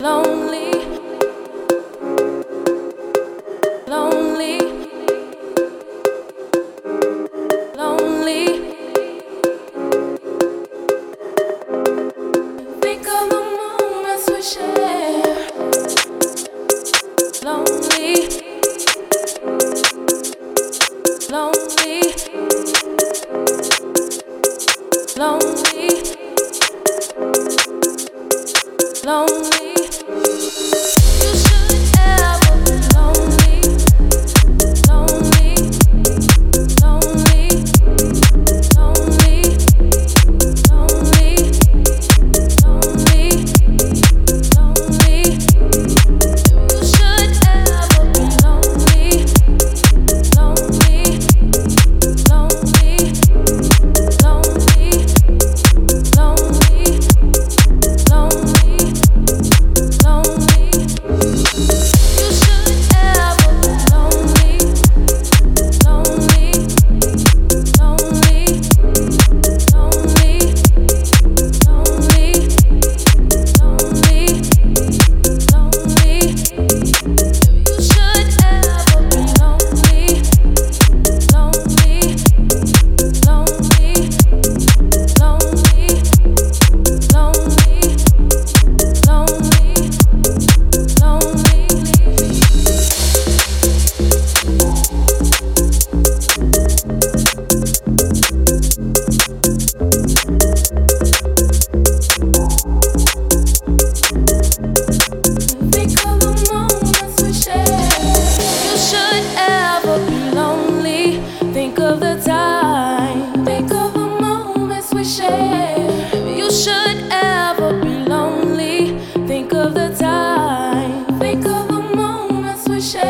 lonely,